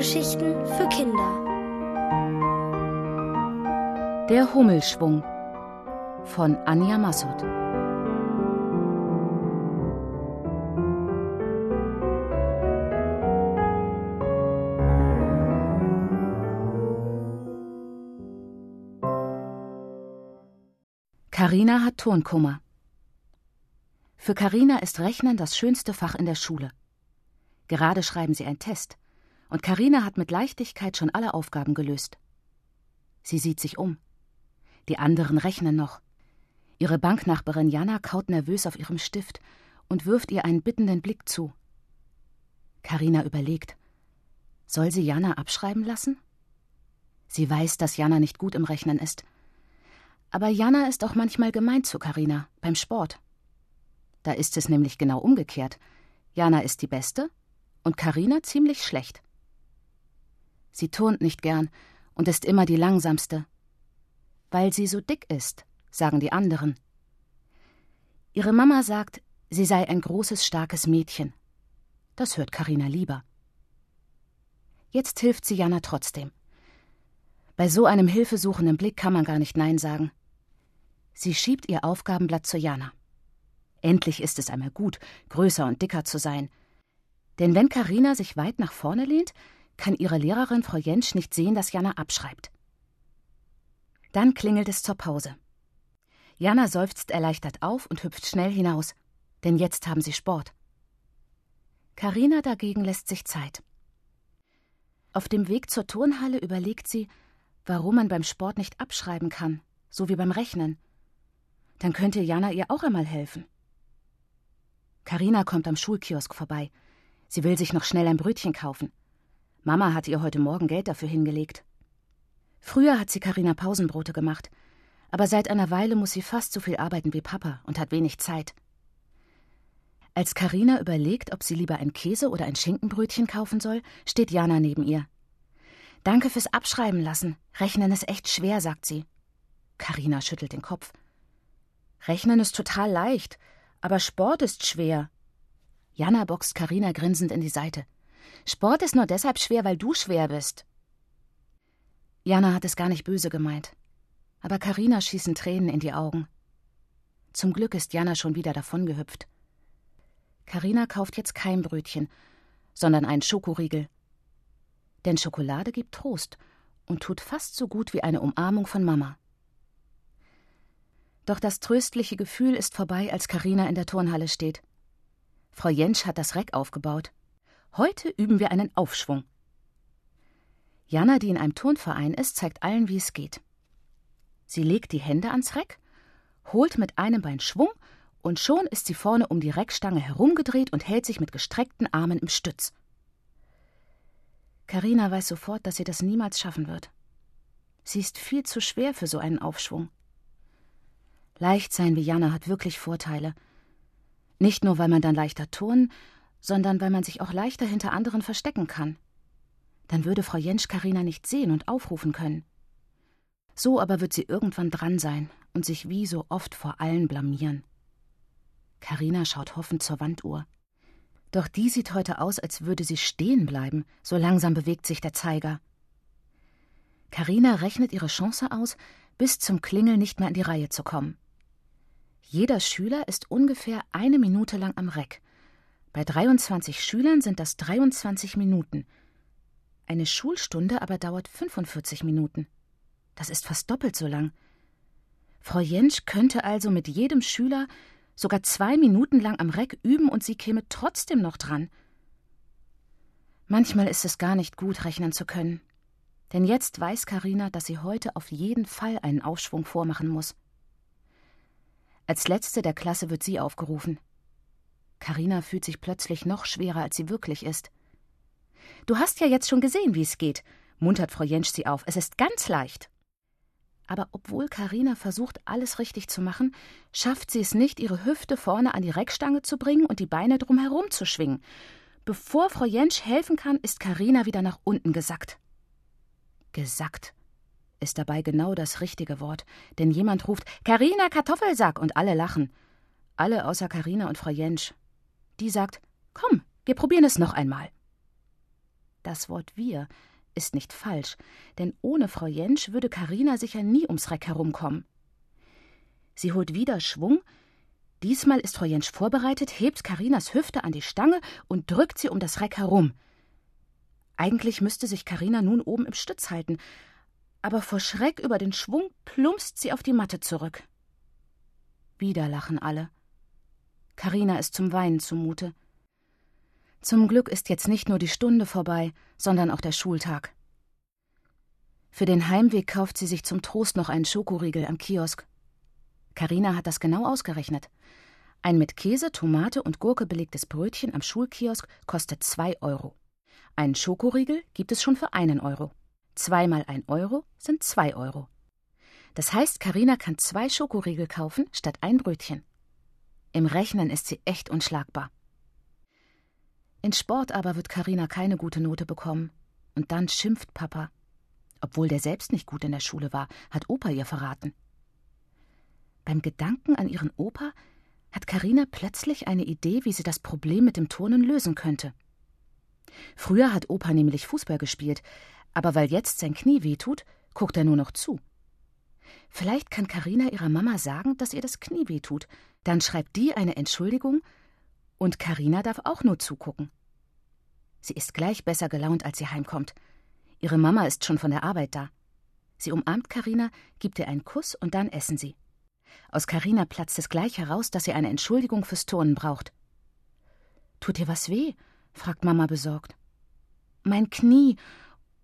Hörgeschichten für Kinder. Der Hummelschwung von Anja Massot. Karina hat Tonkummer. Für Karina ist Rechnen das schönste Fach in der Schule. Gerade schreiben sie einen Test, und Karina hat mit Leichtigkeit schon alle Aufgaben gelöst. Sie sieht sich um. Die anderen rechnen noch. Ihre Banknachbarin Jana kaut nervös auf ihrem Stift und wirft ihr einen bittenden Blick zu. Karina überlegt. Soll sie Jana abschreiben lassen? Sie weiß, dass Jana nicht gut im Rechnen ist. Aber Jana ist auch manchmal gemein zu Karina beim Sport. Da ist es nämlich genau umgekehrt. Jana ist die Beste und Karina ziemlich schlecht. Sie turnt nicht gern und ist immer die langsamste. Weil sie so dick ist, sagen die anderen. Ihre Mama sagt, sie sei ein großes, starkes Mädchen. Das hört Karina lieber. Jetzt hilft sie Jana trotzdem. Bei so einem hilfesuchenden Blick kann man gar nicht Nein sagen. Sie schiebt ihr Aufgabenblatt zu Jana. Endlich ist es einmal gut, größer und dicker zu sein, denn wenn Karina sich weit nach vorne lehnt, kann ihre Lehrerin Frau Jentsch nicht sehen, dass Jana abschreibt. Dann klingelt es zur Pause. Jana seufzt erleichtert auf und hüpft schnell hinaus, denn jetzt haben sie Sport. Karina dagegen lässt sich Zeit. Auf dem Weg zur Turnhalle überlegt sie, warum man beim Sport nicht abschreiben kann, so wie beim Rechnen. Dann könnte Jana ihr auch einmal helfen. Karina kommt am Schulkiosk vorbei. Sie will sich noch schnell ein Brötchen kaufen. Mama hat ihr heute Morgen Geld dafür hingelegt. Früher hat sie Karina Pausenbrote gemacht, aber seit einer Weile muss sie fast so viel arbeiten wie Papa und hat wenig Zeit. Als Karina überlegt, ob sie lieber ein Käse oder ein Schinkenbrötchen kaufen soll, steht Jana neben ihr. Danke fürs Abschreiben lassen. Rechnen ist echt schwer, sagt sie. Karina schüttelt den Kopf. Rechnen ist total leicht, aber Sport ist schwer. Jana boxt Karina grinsend in die Seite. Sport ist nur deshalb schwer, weil du schwer bist. Jana hat es gar nicht böse gemeint. Aber Karina schießen Tränen in die Augen. Zum Glück ist Jana schon wieder davongehüpft. Karina kauft jetzt kein Brötchen, sondern einen Schokoriegel. Denn Schokolade gibt Trost und tut fast so gut wie eine Umarmung von Mama. Doch das tröstliche Gefühl ist vorbei, als Karina in der Turnhalle steht. Frau Jentsch hat das Reck aufgebaut. Heute üben wir einen Aufschwung. Jana, die in einem Turnverein ist, zeigt allen, wie es geht. Sie legt die Hände ans Reck, holt mit einem Bein Schwung und schon ist sie vorne um die Reckstange herumgedreht und hält sich mit gestreckten Armen im Stütz. Karina weiß sofort, dass sie das niemals schaffen wird. Sie ist viel zu schwer für so einen Aufschwung. Leicht sein wie Jana hat wirklich Vorteile – nicht nur, weil man dann leichter turnen, sondern weil man sich auch leichter hinter anderen verstecken kann. Dann würde Frau Jentsch Karina nicht sehen und aufrufen können. So aber wird sie irgendwann dran sein und sich wie so oft vor allen blamieren. Karina schaut hoffend zur Wanduhr. Doch die sieht heute aus, als würde sie stehen bleiben, so langsam bewegt sich der Zeiger. Karina rechnet ihre Chance aus, bis zum Klingel nicht mehr in die Reihe zu kommen. Jeder Schüler ist ungefähr eine Minute lang am Reck. Bei 23 Schülern sind das 23 Minuten. Eine Schulstunde aber dauert 45 Minuten. Das ist fast doppelt so lang. Frau Jentsch könnte also mit jedem Schüler sogar zwei Minuten lang am Reck üben und sie käme trotzdem noch dran. Manchmal ist es gar nicht gut, rechnen zu können. Denn jetzt weiß Karina, dass sie heute auf jeden Fall einen Aufschwung vormachen muss. Als letzte der Klasse wird sie aufgerufen. Karina fühlt sich plötzlich noch schwerer, als sie wirklich ist. Du hast ja jetzt schon gesehen, wie es geht, muntert Frau Jentsch sie auf. Es ist ganz leicht. Aber obwohl Karina versucht, alles richtig zu machen, schafft sie es nicht, ihre Hüfte vorne an die Reckstange zu bringen und die Beine drumherum zu schwingen. Bevor Frau Jentsch helfen kann, ist Karina wieder nach unten gesackt. Gesackt ist dabei genau das richtige Wort, denn jemand ruft Karina Kartoffelsack und alle lachen. Alle außer Karina und Frau Jentsch. Die sagt: Komm, wir probieren es noch einmal. Das Wort wir ist nicht falsch, denn ohne Frau Jentsch würde Karina sicher nie ums Reck herumkommen. Sie holt wieder Schwung. Diesmal ist Frau Jentsch vorbereitet, hebt Karinas Hüfte an die Stange und drückt sie um das Reck herum. Eigentlich müsste sich Karina nun oben im Stütz halten, aber vor Schreck über den Schwung plumpst sie auf die Matte zurück. Wieder lachen alle. Karina ist zum Weinen zumute. Zum Glück ist jetzt nicht nur die Stunde vorbei, sondern auch der Schultag. Für den Heimweg kauft sie sich zum Trost noch einen Schokoriegel am Kiosk. Karina hat das genau ausgerechnet. Ein mit Käse, Tomate und Gurke belegtes Brötchen am Schulkiosk kostet zwei Euro. Einen Schokoriegel gibt es schon für einen Euro. Zweimal ein Euro sind zwei Euro. Das heißt, Karina kann zwei Schokoriegel kaufen statt ein Brötchen. Im Rechnen ist sie echt unschlagbar. In Sport aber wird Karina keine gute Note bekommen. Und dann schimpft Papa. Obwohl der selbst nicht gut in der Schule war, hat Opa ihr verraten. Beim Gedanken an ihren Opa hat Karina plötzlich eine Idee, wie sie das Problem mit dem Turnen lösen könnte. Früher hat Opa nämlich Fußball gespielt, aber weil jetzt sein Knie wehtut, guckt er nur noch zu. Vielleicht kann Karina ihrer Mama sagen, dass ihr das Knie wehtut, dann schreibt die eine Entschuldigung und Karina darf auch nur zugucken. Sie ist gleich besser gelaunt, als sie heimkommt. Ihre Mama ist schon von der Arbeit da. Sie umarmt Karina, gibt ihr einen Kuss und dann essen sie. Aus Karina platzt es gleich heraus, dass sie eine Entschuldigung fürs Turnen braucht. Tut dir was weh? fragt Mama besorgt. Mein Knie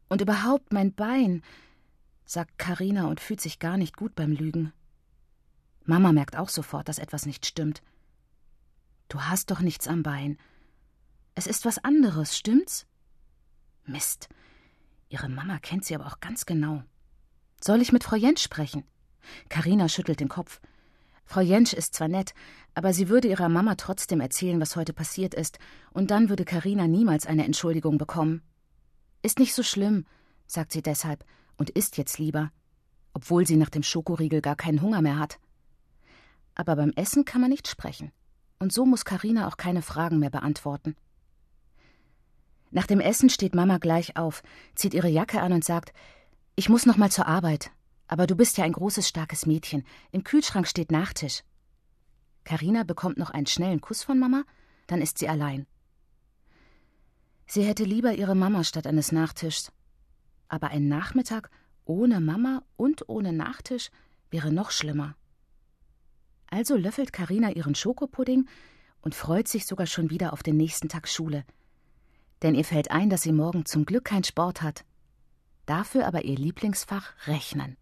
und überhaupt mein Bein, sagt Karina und fühlt sich gar nicht gut beim Lügen. Mama merkt auch sofort, dass etwas nicht stimmt. Du hast doch nichts am Bein. Es ist was anderes, stimmt's? Mist. Ihre Mama kennt sie aber auch ganz genau. Soll ich mit Frau Jentsch sprechen? Karina schüttelt den Kopf. Frau Jentsch ist zwar nett, aber sie würde ihrer Mama trotzdem erzählen, was heute passiert ist, und dann würde Karina niemals eine Entschuldigung bekommen. Ist nicht so schlimm, sagt sie deshalb und isst jetzt lieber, obwohl sie nach dem Schokoriegel gar keinen Hunger mehr hat. Aber beim Essen kann man nicht sprechen und so muss Karina auch keine Fragen mehr beantworten. Nach dem Essen steht Mama gleich auf, zieht ihre Jacke an und sagt: Ich muss noch mal zur Arbeit. Aber du bist ja ein großes, starkes Mädchen. Im Kühlschrank steht Nachtisch. Karina bekommt noch einen schnellen Kuss von Mama, dann ist sie allein. Sie hätte lieber ihre Mama statt eines Nachtischs. Aber ein Nachmittag ohne Mama und ohne Nachtisch wäre noch schlimmer. Also löffelt Karina ihren Schokopudding und freut sich sogar schon wieder auf den nächsten Tag Schule. Denn ihr fällt ein, dass sie morgen zum Glück keinen Sport hat. Dafür aber ihr Lieblingsfach Rechnen.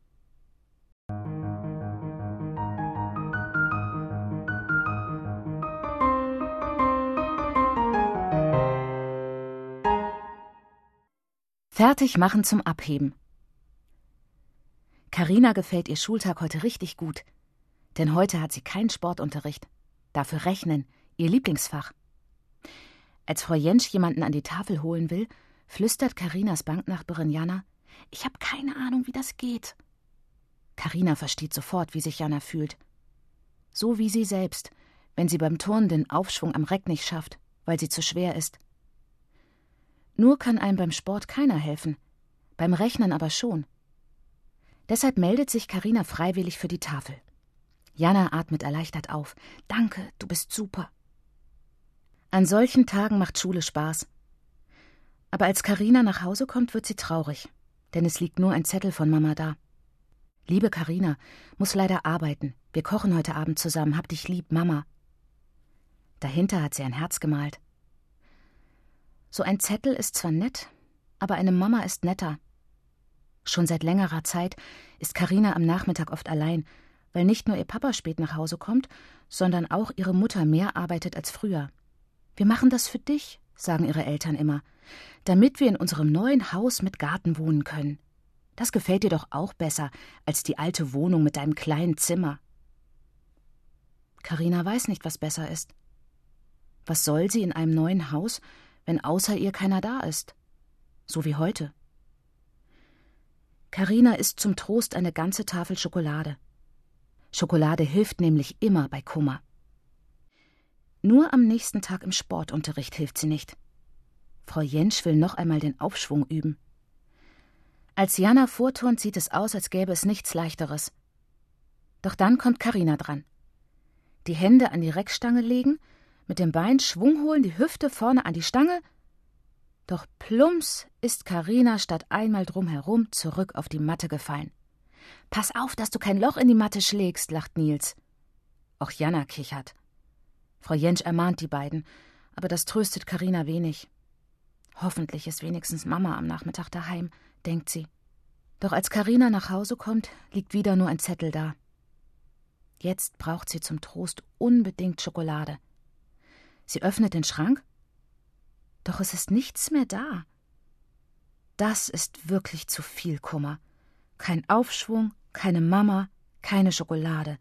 Fertig machen zum Abheben. Karina gefällt ihr Schultag heute richtig gut. Denn heute hat sie keinen Sportunterricht. Dafür Rechnen, ihr Lieblingsfach. Als Frau Jentsch jemanden an die Tafel holen will, flüstert Karinas Banknachbarin Jana: Ich habe keine Ahnung, wie das geht. Karina versteht sofort, wie sich Jana fühlt. So wie sie selbst, wenn sie beim Turnen den Aufschwung am Reck nicht schafft, weil sie zu schwer ist. Nur kann einem beim Sport keiner helfen, beim Rechnen aber schon. Deshalb meldet sich Karina freiwillig für die Tafel. Jana atmet erleichtert auf. Danke, du bist super. An solchen Tagen macht Schule Spaß. Aber als Karina nach Hause kommt, wird sie traurig, denn es liegt nur ein Zettel von Mama da. Liebe Karina, muss leider arbeiten. Wir kochen heute Abend zusammen. Hab dich lieb, Mama. Dahinter hat sie ein Herz gemalt. So ein Zettel ist zwar nett, aber eine Mama ist netter. Schon seit längerer Zeit ist Karina am Nachmittag oft allein weil nicht nur ihr Papa spät nach Hause kommt, sondern auch ihre Mutter mehr arbeitet als früher. Wir machen das für dich, sagen ihre Eltern immer, damit wir in unserem neuen Haus mit Garten wohnen können. Das gefällt dir doch auch besser als die alte Wohnung mit deinem kleinen Zimmer. Karina weiß nicht, was besser ist. Was soll sie in einem neuen Haus, wenn außer ihr keiner da ist? So wie heute. Karina isst zum Trost eine ganze Tafel Schokolade. Schokolade hilft nämlich immer bei Kummer. Nur am nächsten Tag im Sportunterricht hilft sie nicht. Frau Jentsch will noch einmal den Aufschwung üben. Als Jana vorturnt, sieht es aus, als gäbe es nichts leichteres. Doch dann kommt Karina dran. Die Hände an die Reckstange legen, mit dem Bein Schwung holen, die Hüfte vorne an die Stange. Doch plumps ist Karina statt einmal drumherum zurück auf die Matte gefallen. Pass auf, dass du kein Loch in die Matte schlägst, lacht Nils. Auch Jana kichert. Frau Jentsch ermahnt die beiden, aber das tröstet Karina wenig. Hoffentlich ist wenigstens Mama am Nachmittag daheim, denkt sie. Doch als Karina nach Hause kommt, liegt wieder nur ein Zettel da. Jetzt braucht sie zum Trost unbedingt Schokolade. Sie öffnet den Schrank, doch es ist nichts mehr da. Das ist wirklich zu viel Kummer. Kein Aufschwung, keine Mama, keine Schokolade.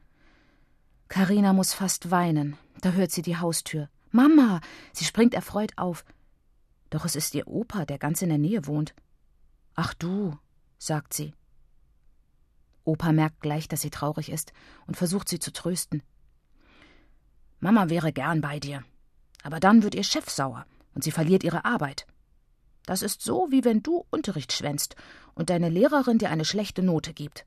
Karina muss fast weinen. Da hört sie die Haustür. Mama! Sie springt erfreut auf. Doch es ist ihr Opa, der ganz in der Nähe wohnt. Ach du, sagt sie. Opa merkt gleich, dass sie traurig ist und versucht sie zu trösten. Mama wäre gern bei dir, aber dann wird ihr Chef sauer und sie verliert ihre Arbeit. Das ist so, wie wenn du Unterricht schwänzt und deine Lehrerin dir eine schlechte Note gibt.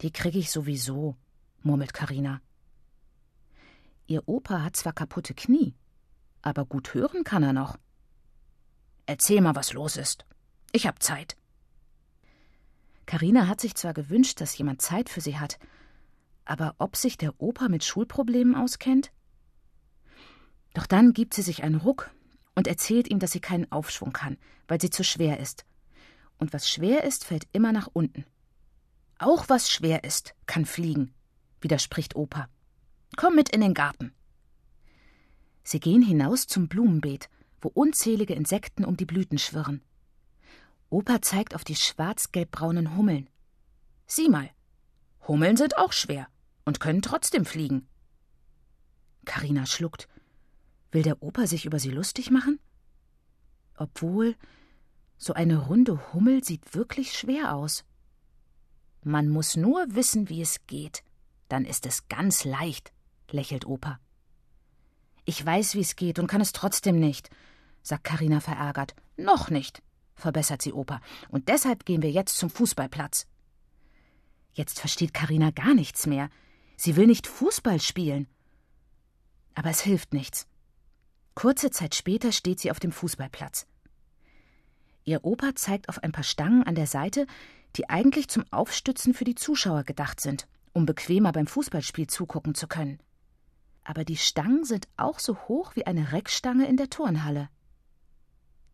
Die kriege ich sowieso, murmelt Karina. Ihr Opa hat zwar kaputte Knie, aber gut hören kann er noch. Erzähl mal, was los ist. Ich hab Zeit. Karina hat sich zwar gewünscht, dass jemand Zeit für sie hat, aber ob sich der Opa mit Schulproblemen auskennt? Doch dann gibt sie sich einen Ruck und erzählt ihm, dass sie keinen Aufschwung kann, weil sie zu schwer ist. Und was schwer ist, fällt immer nach unten. Auch was schwer ist, kann fliegen, widerspricht Opa. Komm mit in den Garten. Sie gehen hinaus zum Blumenbeet, wo unzählige Insekten um die Blüten schwirren. Opa zeigt auf die schwarz-gelbbraunen Hummeln. Sieh mal, Hummeln sind auch schwer und können trotzdem fliegen. Karina schluckt. Will der Opa sich über sie lustig machen? Obwohl, so eine runde Hummel sieht wirklich schwer aus. Man muss nur wissen, wie es geht, dann ist es ganz leicht, lächelt Opa. Ich weiß, wie es geht und kann es trotzdem nicht, sagt Karina verärgert. Noch nicht, verbessert sie Opa. Und deshalb gehen wir jetzt zum Fußballplatz. Jetzt versteht Karina gar nichts mehr. Sie will nicht Fußball spielen. Aber es hilft nichts. Kurze Zeit später steht sie auf dem Fußballplatz. Ihr Opa zeigt auf ein paar Stangen an der Seite, die eigentlich zum Aufstützen für die Zuschauer gedacht sind, um bequemer beim Fußballspiel zugucken zu können aber die Stangen sind auch so hoch wie eine Reckstange in der Turnhalle.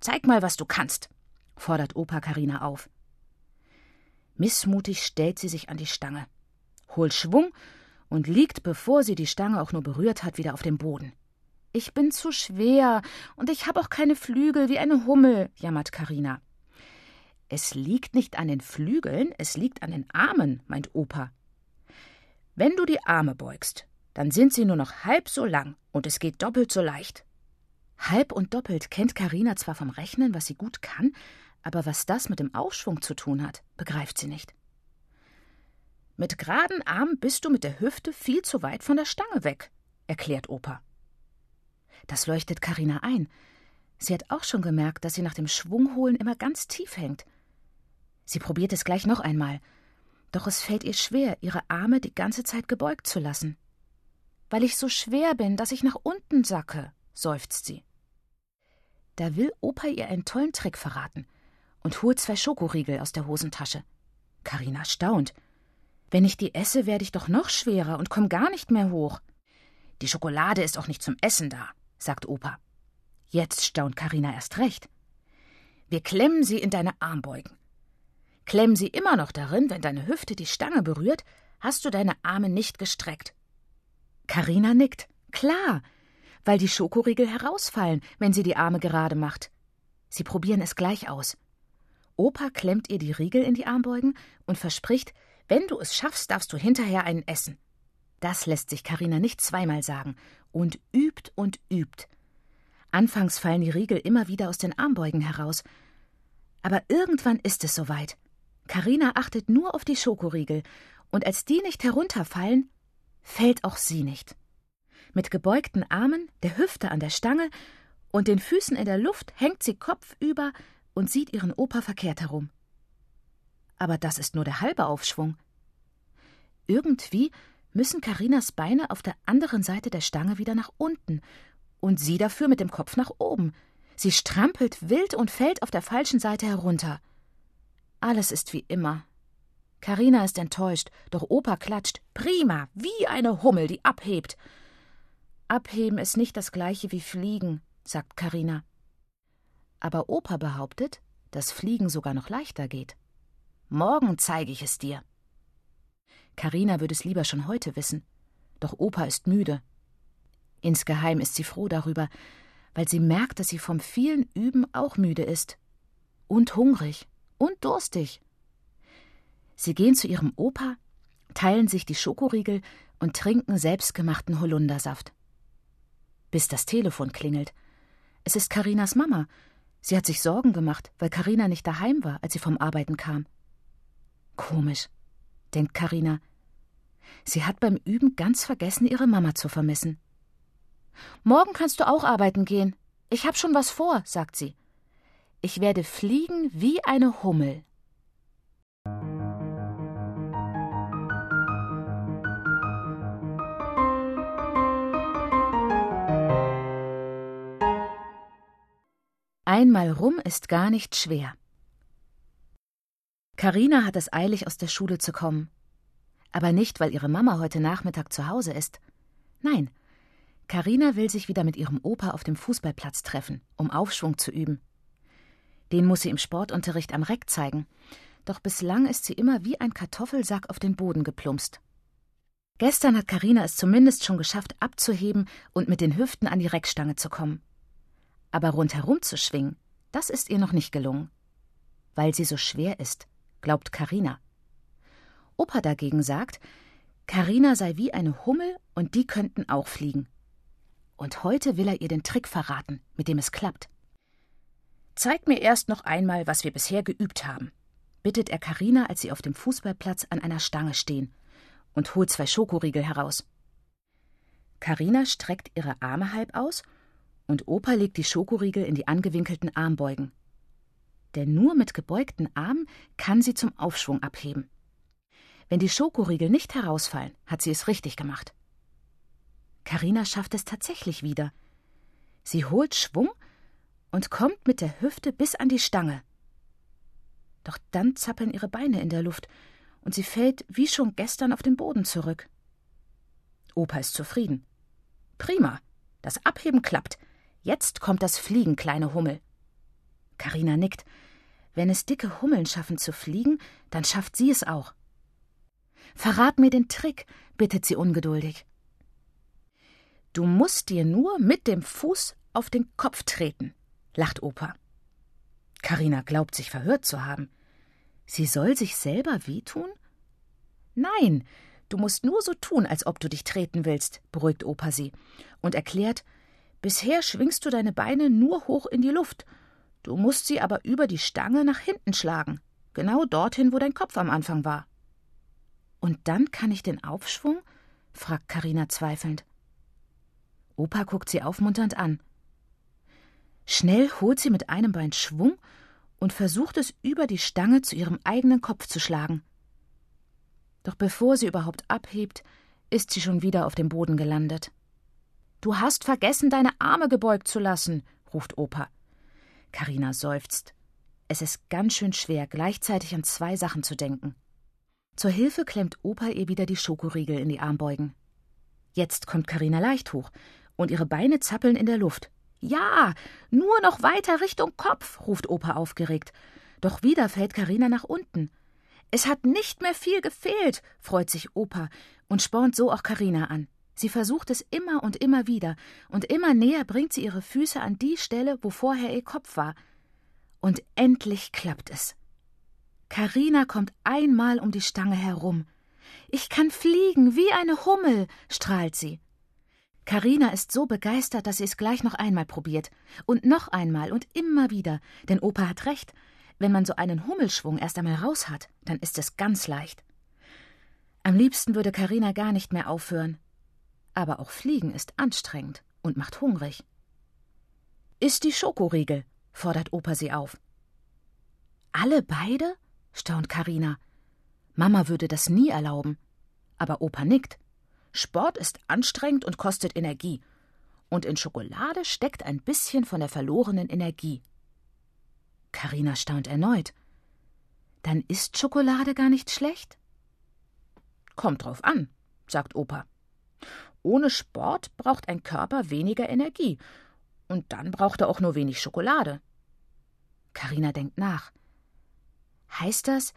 Zeig mal, was du kannst, fordert Opa Karina auf. Missmutig stellt sie sich an die Stange, holt Schwung und liegt, bevor sie die Stange auch nur berührt hat, wieder auf dem Boden. Ich bin zu schwer und ich habe auch keine Flügel wie eine Hummel, jammert Karina. Es liegt nicht an den Flügeln, es liegt an den Armen, meint Opa. Wenn du die Arme beugst, dann sind sie nur noch halb so lang und es geht doppelt so leicht. Halb und doppelt kennt Karina zwar vom Rechnen, was sie gut kann, aber was das mit dem Aufschwung zu tun hat, begreift sie nicht. Mit geraden Armen bist du mit der Hüfte viel zu weit von der Stange weg, erklärt Opa. Das leuchtet Karina ein. Sie hat auch schon gemerkt, dass sie nach dem Schwungholen immer ganz tief hängt. Sie probiert es gleich noch einmal, doch es fällt ihr schwer, ihre Arme die ganze Zeit gebeugt zu lassen weil ich so schwer bin, dass ich nach unten sacke, seufzt sie. Da will Opa ihr einen tollen Trick verraten und holt zwei Schokoriegel aus der Hosentasche. Karina staunt. Wenn ich die esse, werde ich doch noch schwerer und komm gar nicht mehr hoch. Die Schokolade ist auch nicht zum Essen da, sagt Opa. Jetzt staunt Karina erst recht. Wir klemmen sie in deine Armbeugen. Klemmen sie immer noch darin, wenn deine Hüfte die Stange berührt, hast du deine Arme nicht gestreckt. Karina nickt. Klar, weil die Schokoriegel herausfallen, wenn sie die Arme gerade macht. Sie probieren es gleich aus. Opa klemmt ihr die Riegel in die Armbeugen und verspricht, wenn du es schaffst, darfst du hinterher einen essen. Das lässt sich Karina nicht zweimal sagen und übt und übt. Anfangs fallen die Riegel immer wieder aus den Armbeugen heraus. Aber irgendwann ist es soweit. Karina achtet nur auf die Schokoriegel, und als die nicht herunterfallen, fällt auch sie nicht. Mit gebeugten Armen, der Hüfte an der Stange und den Füßen in der Luft hängt sie kopfüber und sieht ihren Opa verkehrt herum. Aber das ist nur der halbe Aufschwung. Irgendwie müssen Karinas Beine auf der anderen Seite der Stange wieder nach unten und sie dafür mit dem Kopf nach oben. Sie strampelt wild und fällt auf der falschen Seite herunter. Alles ist wie immer. Karina ist enttäuscht, doch Opa klatscht. Prima, wie eine Hummel, die abhebt. Abheben ist nicht das gleiche wie fliegen, sagt Karina. Aber Opa behauptet, dass Fliegen sogar noch leichter geht. Morgen zeige ich es dir. Karina würde es lieber schon heute wissen, doch Opa ist müde. Insgeheim ist sie froh darüber, weil sie merkt, dass sie vom vielen Üben auch müde ist. Und hungrig und durstig. Sie gehen zu ihrem Opa, teilen sich die Schokoriegel und trinken selbstgemachten Holundersaft. Bis das Telefon klingelt. Es ist Karinas Mama. Sie hat sich Sorgen gemacht, weil Karina nicht daheim war, als sie vom Arbeiten kam. Komisch, denkt Karina. Sie hat beim Üben ganz vergessen, ihre Mama zu vermissen. Morgen kannst du auch arbeiten gehen. Ich hab schon was vor, sagt sie. Ich werde fliegen wie eine Hummel. Einmal rum ist gar nicht schwer. Karina hat es eilig, aus der Schule zu kommen. Aber nicht, weil ihre Mama heute Nachmittag zu Hause ist. Nein, Karina will sich wieder mit ihrem Opa auf dem Fußballplatz treffen, um Aufschwung zu üben. Den muss sie im Sportunterricht am Reck zeigen, doch bislang ist sie immer wie ein Kartoffelsack auf den Boden geplumpst. Gestern hat Karina es zumindest schon geschafft, abzuheben und mit den Hüften an die Reckstange zu kommen. Aber rundherum zu schwingen, das ist ihr noch nicht gelungen. Weil sie so schwer ist, glaubt Karina. Opa dagegen sagt, Karina sei wie eine Hummel und die könnten auch fliegen. Und heute will er ihr den Trick verraten, mit dem es klappt. Zeig mir erst noch einmal, was wir bisher geübt haben, bittet er Karina, als sie auf dem Fußballplatz an einer Stange stehen und holt zwei Schokoriegel heraus. Karina streckt ihre Arme halb aus und Opa legt die Schokoriegel in die angewinkelten Armbeugen. Denn nur mit gebeugten Armen kann sie zum Aufschwung abheben. Wenn die Schokoriegel nicht herausfallen, hat sie es richtig gemacht. Karina schafft es tatsächlich wieder. Sie holt Schwung und kommt mit der Hüfte bis an die Stange. Doch dann zappeln ihre Beine in der Luft und sie fällt wie schon gestern auf den Boden zurück. Opa ist zufrieden. Prima, das Abheben klappt. Jetzt kommt das Fliegen, kleine Hummel. Karina nickt. Wenn es dicke Hummeln schaffen zu fliegen, dann schafft sie es auch. Verrat mir den Trick, bittet sie ungeduldig. Du musst dir nur mit dem Fuß auf den Kopf treten, lacht Opa. Karina glaubt, sich verhört zu haben. Sie soll sich selber wehtun? Nein, du musst nur so tun, als ob du dich treten willst, beruhigt Opa sie und erklärt, bisher schwingst du deine Beine nur hoch in die Luft. Du musst sie aber über die Stange nach hinten schlagen, genau dorthin, wo dein Kopf am Anfang war. Und dann kann ich den Aufschwung? fragt Karina zweifelnd. Opa guckt sie aufmunternd an. Schnell holt sie mit einem Bein Schwung und versucht es über die Stange zu ihrem eigenen Kopf zu schlagen. Doch bevor sie überhaupt abhebt, ist sie schon wieder auf dem Boden gelandet. Du hast vergessen, deine Arme gebeugt zu lassen, ruft Opa. Karina seufzt. Es ist ganz schön schwer, gleichzeitig an zwei Sachen zu denken. Zur Hilfe klemmt Opa ihr wieder die Schokoriegel in die Armbeugen. Jetzt kommt Karina leicht hoch und ihre Beine zappeln in der Luft. Ja, nur noch weiter Richtung Kopf, ruft Opa aufgeregt. Doch wieder fällt Karina nach unten. Es hat nicht mehr viel gefehlt, freut sich Opa und spornt so auch Karina an. Sie versucht es immer und immer wieder, und immer näher bringt sie ihre Füße an die Stelle, wo vorher ihr Kopf war. Und endlich klappt es. Karina kommt einmal um die Stange herum. Ich kann fliegen wie eine Hummel, strahlt sie. Karina ist so begeistert, dass sie es gleich noch einmal probiert. Und noch einmal und immer wieder. Denn Opa hat recht. Wenn man so einen Hummelschwung erst einmal raus hat, dann ist es ganz leicht. Am liebsten würde Karina gar nicht mehr aufhören. Aber auch Fliegen ist anstrengend und macht hungrig. Iss die Schokoriegel, fordert Opa sie auf. Alle beide? staunt Karina. Mama würde das nie erlauben. Aber Opa nickt. Sport ist anstrengend und kostet Energie. Und in Schokolade steckt ein bisschen von der verlorenen Energie. Karina staunt erneut. Dann ist Schokolade gar nicht schlecht? Kommt drauf an, sagt Opa. Ohne Sport braucht ein Körper weniger Energie. Und dann braucht er auch nur wenig Schokolade. Karina denkt nach. Heißt das,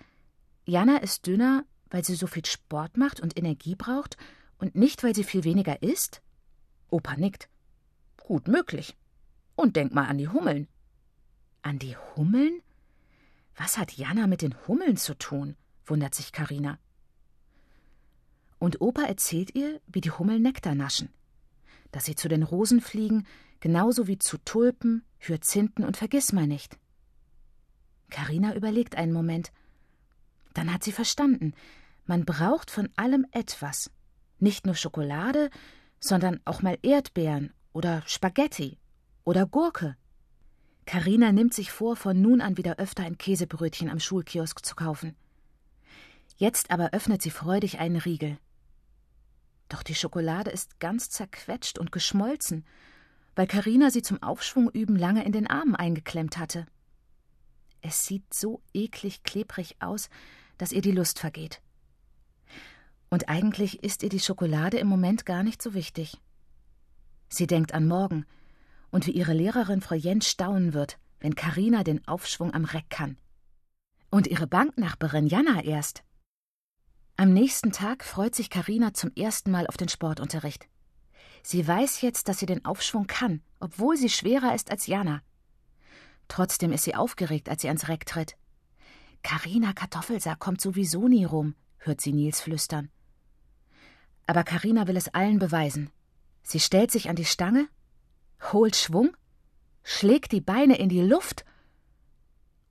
Jana ist dünner, weil sie so viel Sport macht und Energie braucht und nicht, weil sie viel weniger isst? Opa nickt. Gut möglich. Und denk mal an die Hummeln. An die Hummeln? Was hat Jana mit den Hummeln zu tun? wundert sich Karina. Und Opa erzählt ihr, wie die Hummeln Nektar naschen, dass sie zu den Rosen fliegen, genauso wie zu Tulpen, Hyazinthen und Vergissmeinnicht. Karina überlegt einen Moment. Dann hat sie verstanden. Man braucht von allem etwas. Nicht nur Schokolade, sondern auch mal Erdbeeren oder Spaghetti oder Gurke. Karina nimmt sich vor, von nun an wieder öfter ein Käsebrötchen am Schulkiosk zu kaufen. Jetzt aber öffnet sie freudig einen Riegel. Doch die Schokolade ist ganz zerquetscht und geschmolzen, weil Karina sie zum Aufschwungüben lange in den Armen eingeklemmt hatte. Es sieht so eklig klebrig aus, dass ihr die Lust vergeht. Und eigentlich ist ihr die Schokolade im Moment gar nicht so wichtig. Sie denkt an morgen und wie ihre Lehrerin Frau Jentsch staunen wird, wenn Karina den Aufschwung am Reck kann. Und ihre Banknachbarin Jana erst. Am nächsten Tag freut sich Karina zum ersten Mal auf den Sportunterricht. Sie weiß jetzt, dass sie den Aufschwung kann, obwohl sie schwerer ist als Jana. Trotzdem ist sie aufgeregt, als sie ans Reck tritt. Karina Kartoffelsack kommt sowieso nie rum, hört sie Nils flüstern. Aber Karina will es allen beweisen. Sie stellt sich an die Stange, holt Schwung, schlägt die Beine in die Luft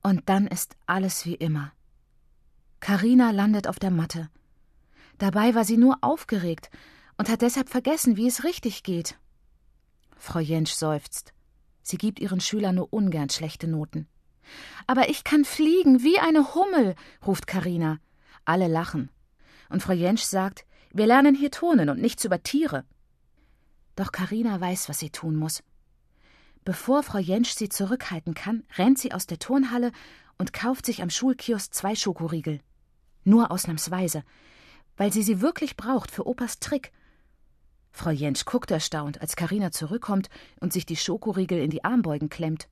und dann ist alles wie immer. Karina landet auf der Matte. Dabei war sie nur aufgeregt und hat deshalb vergessen, wie es richtig geht. Frau Jentsch seufzt. Sie gibt ihren Schülern nur ungern schlechte Noten. Aber ich kann fliegen wie eine Hummel, ruft Karina. Alle lachen. Und Frau Jentsch sagt, wir lernen hier Turnen und nichts über Tiere. Doch Karina weiß, was sie tun muss. Bevor Frau Jentsch sie zurückhalten kann, rennt sie aus der Turnhalle und kauft sich am Schulkiosk zwei Schokoriegel. Nur ausnahmsweise, weil sie sie wirklich braucht für Opas Trick. Frau Jentsch guckt erstaunt, als Karina zurückkommt und sich die Schokoriegel in die Armbeugen klemmt.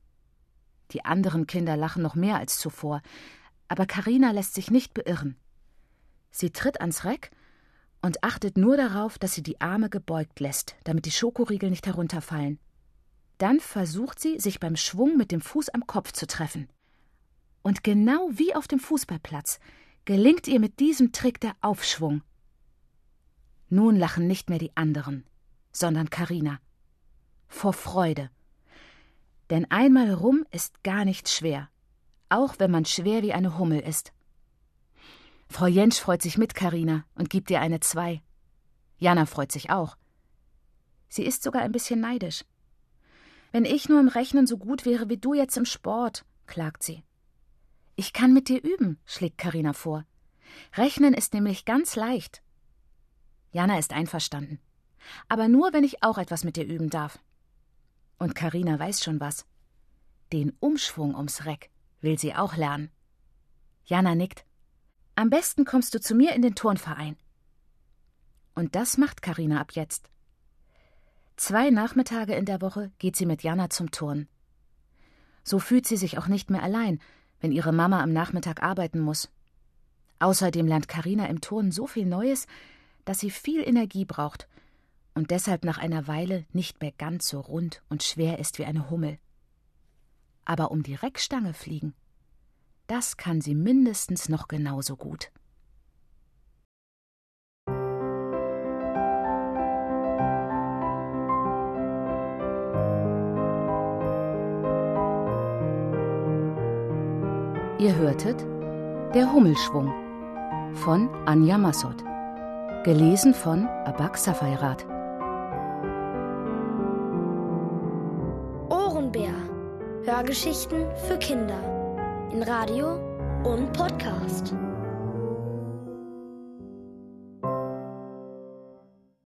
Die anderen Kinder lachen noch mehr als zuvor, aber Karina lässt sich nicht beirren. Sie tritt ans Reck und achtet nur darauf, dass sie die Arme gebeugt lässt, damit die Schokoriegel nicht herunterfallen. Dann versucht sie, sich beim Schwung mit dem Fuß am Kopf zu treffen. Und genau wie auf dem Fußballplatz gelingt ihr mit diesem Trick der Aufschwung. Nun lachen nicht mehr die anderen, sondern Karina. Vor Freude. Denn einmal rum ist gar nicht schwer, auch wenn man schwer wie eine Hummel ist. Frau Jentsch freut sich mit Karina und gibt ihr eine Zwei. Jana freut sich auch. Sie ist sogar ein bisschen neidisch. Wenn ich nur im Rechnen so gut wäre wie du jetzt im Sport, klagt sie. Ich kann mit dir üben, schlägt Karina vor. Rechnen ist nämlich ganz leicht. Jana ist einverstanden. Aber nur, wenn ich auch etwas mit dir üben darf. Und Karina weiß schon was. Den Umschwung ums Reck will sie auch lernen. Jana nickt. Am besten kommst du zu mir in den Turnverein. Und das macht Karina ab jetzt. Zwei Nachmittage in der Woche geht sie mit Jana zum Turn. So fühlt sie sich auch nicht mehr allein, wenn ihre Mama am Nachmittag arbeiten muss. Außerdem lernt Karina im Turnen so viel Neues, dass sie viel Energie braucht und deshalb nach einer Weile nicht mehr ganz so rund und schwer ist wie eine Hummel. Aber um die Reckstange fliegen, das kann sie mindestens noch genauso gut. Ihr hörtet Der Hummelschwung von Anja Massot. Gelesen von Abak Safairat. und Bär. Hörgeschichten für Kinder. In Radio und Podcast.